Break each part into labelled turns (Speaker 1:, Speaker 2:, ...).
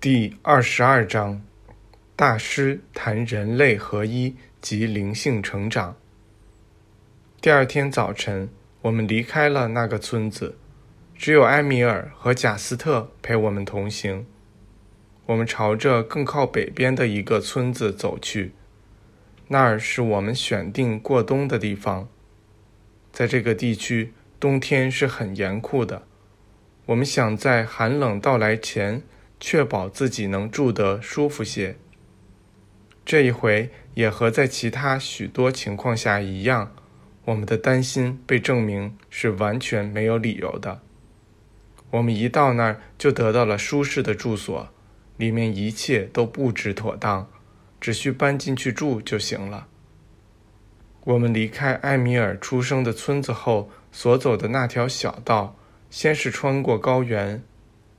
Speaker 1: 第二十二章，大师谈人类合一及灵性成长。第二天早晨，我们离开了那个村子，只有埃米尔和贾斯特陪我们同行。我们朝着更靠北边的一个村子走去，那儿是我们选定过冬的地方。在这个地区，冬天是很严酷的。我们想在寒冷到来前。确保自己能住得舒服些。这一回也和在其他许多情况下一样，我们的担心被证明是完全没有理由的。我们一到那儿就得到了舒适的住所，里面一切都布置妥当，只需搬进去住就行了。我们离开埃米尔出生的村子后所走的那条小道，先是穿过高原。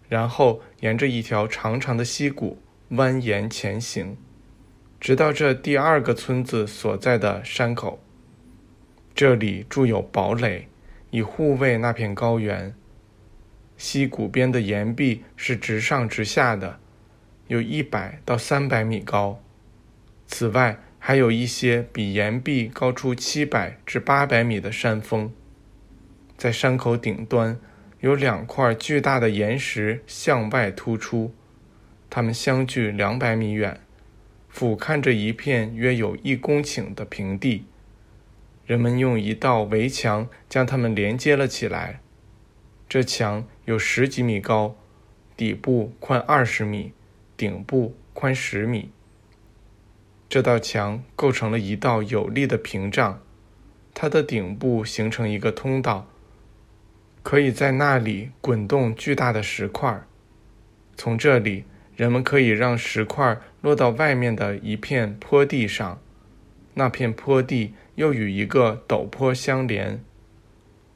Speaker 1: 然后沿着一条长长的溪谷蜿蜒前行，直到这第二个村子所在的山口。这里筑有堡垒，以护卫那片高原。溪谷边的岩壁是直上直下的，有一百到三百米高。此外，还有一些比岩壁高出七百至八百米的山峰，在山口顶端。有两块巨大的岩石向外突出，它们相距两百米远，俯瞰着一片约有一公顷的平地。人们用一道围墙将它们连接了起来。这墙有十几米高，底部宽二十米，顶部宽十米。这道墙构成了一道有力的屏障，它的顶部形成一个通道。可以在那里滚动巨大的石块，从这里，人们可以让石块落到外面的一片坡地上，那片坡地又与一个陡坡相连。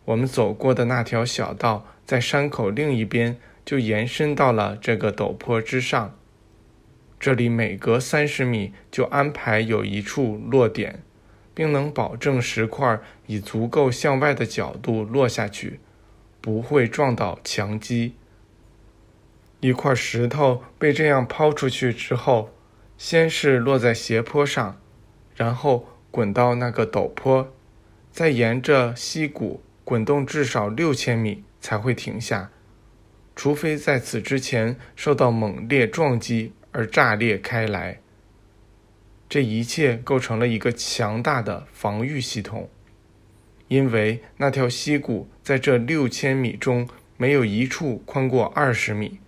Speaker 1: 我们走过的那条小道在山口另一边就延伸到了这个陡坡之上。这里每隔三十米就安排有一处落点，并能保证石块以足够向外的角度落下去。不会撞倒墙基。一块石头被这样抛出去之后，先是落在斜坡上，然后滚到那个陡坡，再沿着溪谷滚动至少六千米才会停下，除非在此之前受到猛烈撞击而炸裂开来。这一切构成了一个强大的防御系统。因为那条溪谷在这六千米中没有一处宽过二十米，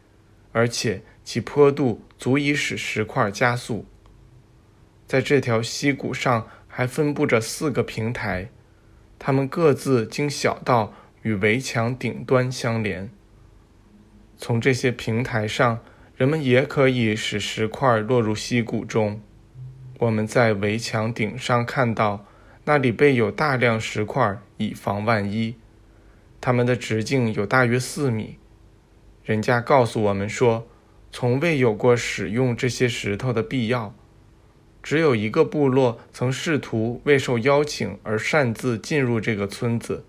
Speaker 1: 而且其坡度足以使石块加速。在这条溪谷上还分布着四个平台，它们各自经小道与围墙顶端相连。从这些平台上，人们也可以使石块落入溪谷中。我们在围墙顶上看到。那里备有大量石块，以防万一。它们的直径有大约四米。人家告诉我们说，从未有过使用这些石头的必要。只有一个部落曾试图未受邀请而擅自进入这个村子，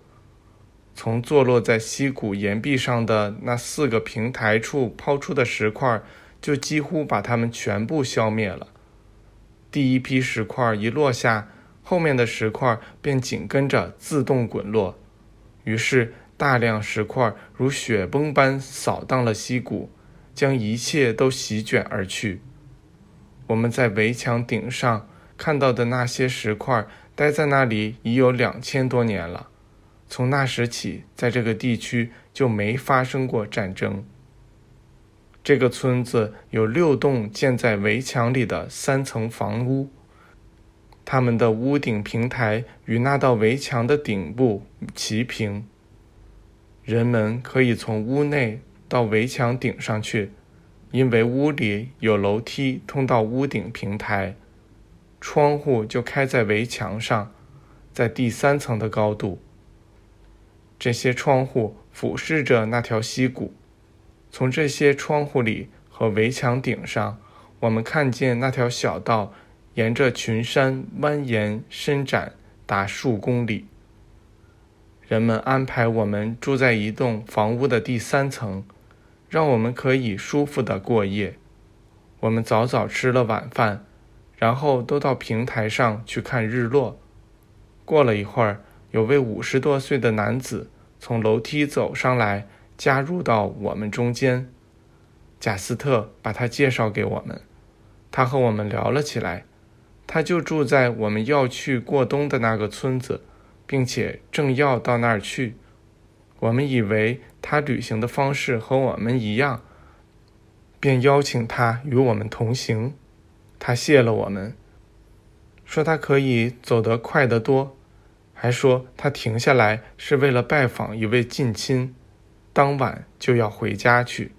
Speaker 1: 从坐落在溪谷岩壁上的那四个平台处抛出的石块，就几乎把它们全部消灭了。第一批石块一落下。后面的石块便紧跟着自动滚落，于是大量石块如雪崩般扫荡了溪谷，将一切都席卷而去。我们在围墙顶上看到的那些石块，待在那里已有两千多年了。从那时起，在这个地区就没发生过战争。这个村子有六栋建在围墙里的三层房屋。他们的屋顶平台与那道围墙的顶部齐平。人们可以从屋内到围墙顶上去，因为屋里有楼梯通到屋顶平台。窗户就开在围墙上，在第三层的高度。这些窗户俯视着那条溪谷。从这些窗户里和围墙顶上，我们看见那条小道。沿着群山蜿蜒伸展达数公里。人们安排我们住在一栋房屋的第三层，让我们可以舒服地过夜。我们早早吃了晚饭，然后都到平台上去看日落。过了一会儿，有位五十多岁的男子从楼梯走上来，加入到我们中间。贾斯特把他介绍给我们，他和我们聊了起来。他就住在我们要去过冬的那个村子，并且正要到那儿去。我们以为他旅行的方式和我们一样，便邀请他与我们同行。他谢了我们，说他可以走得快得多，还说他停下来是为了拜访一位近亲，当晚就要回家去。